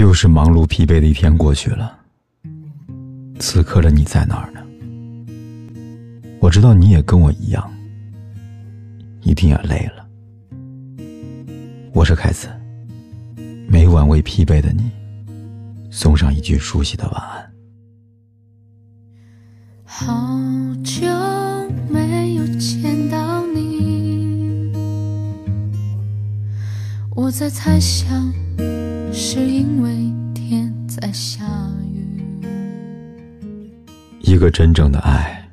又是忙碌疲惫的一天过去了，此刻的你在哪儿呢？我知道你也跟我一样，一定也累了。我是凯子，每晚为疲惫的你送上一句熟悉的晚安。好久没有见到你，我在猜想。是因为一个真正的爱，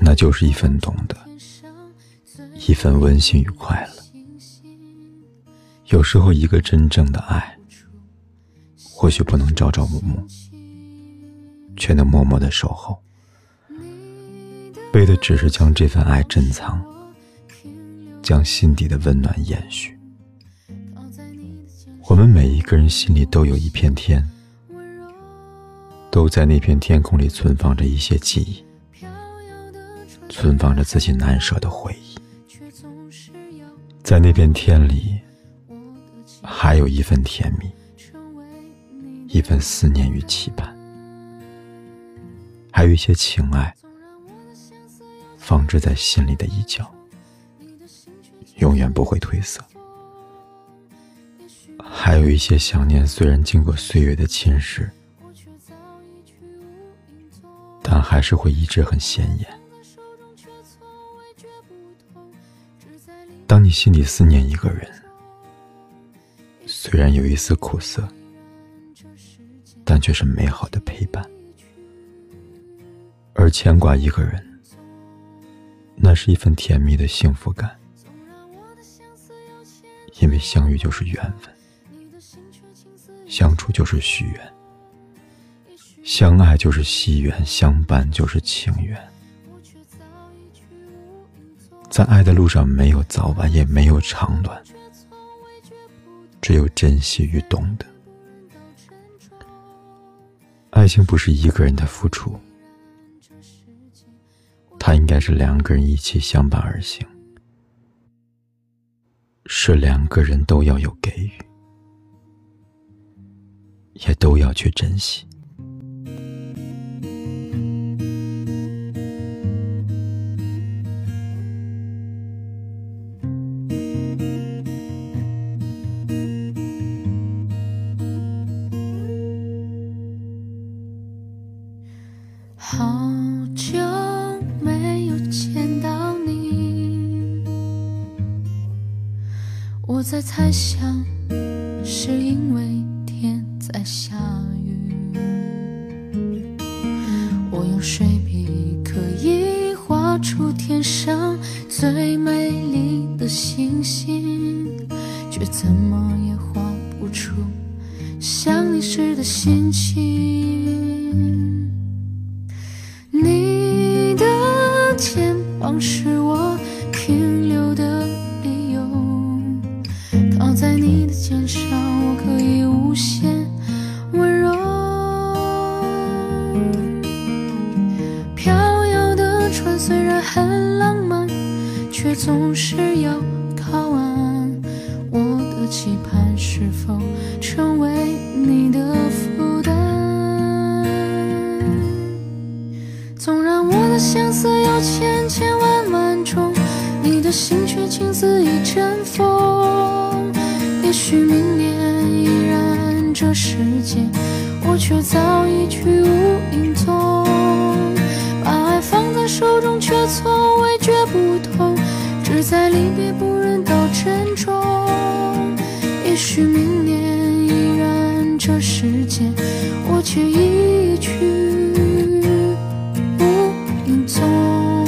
那就是一份懂得，一份温馨与快乐。有时候，一个真正的爱，或许不能朝朝暮暮，却能默默的守候，为的只是将这份爱珍藏，将心底的温暖延续。我们每一个人心里都有一片天，都在那片天空里存放着一些记忆，存放着自己难舍的回忆。在那片天里，还有一份甜蜜，一份思念与期盼，还有一些情爱，放置在心里的一角，永远不会褪色。还有一些想念，虽然经过岁月的侵蚀，还是会一直很显眼。当你心里思念一个人，虽然有一丝苦涩，但却是美好的陪伴；而牵挂一个人，那是一份甜蜜的幸福感，因为相遇就是缘分。相处就是许愿，相爱就是惜缘，相伴就是情缘。在爱的路上，没有早晚，也没有长短，只有珍惜与懂得。爱情不是一个人的付出，它应该是两个人一起相伴而行，是两个人都要有给予。也都要去珍惜。在猜想，是因为天。在下雨，我用水笔可以画出天上最美丽的星星，却怎么也画不出想你时的心情。很浪漫却总是要靠岸，我的期盼是否成为你的负担？纵然我的相思有千千万万种，你的心却轻似一阵风。也许明年依然这世界，我却早已去无影踪。手中，却从未觉不痛。只在离别不忍到珍重，也许明年依然这世界，我却一去无影踪。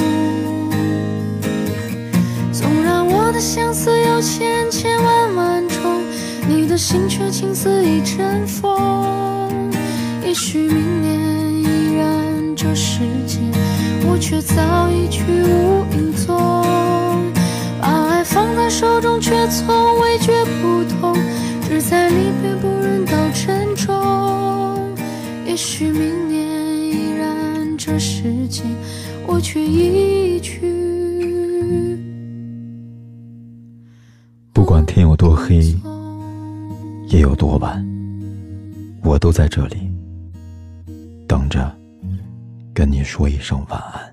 纵然我的相思有千千万万种，你的。心却情似一阵风。也许明年依然这世界，我却早已去无影踪。把爱放在手中，却从未觉不同，只在离别不忍到珍重。也许明年依然这世界，我却已去。不管天有多黑，夜有多晚，我都在这里等着，跟你说一声晚安。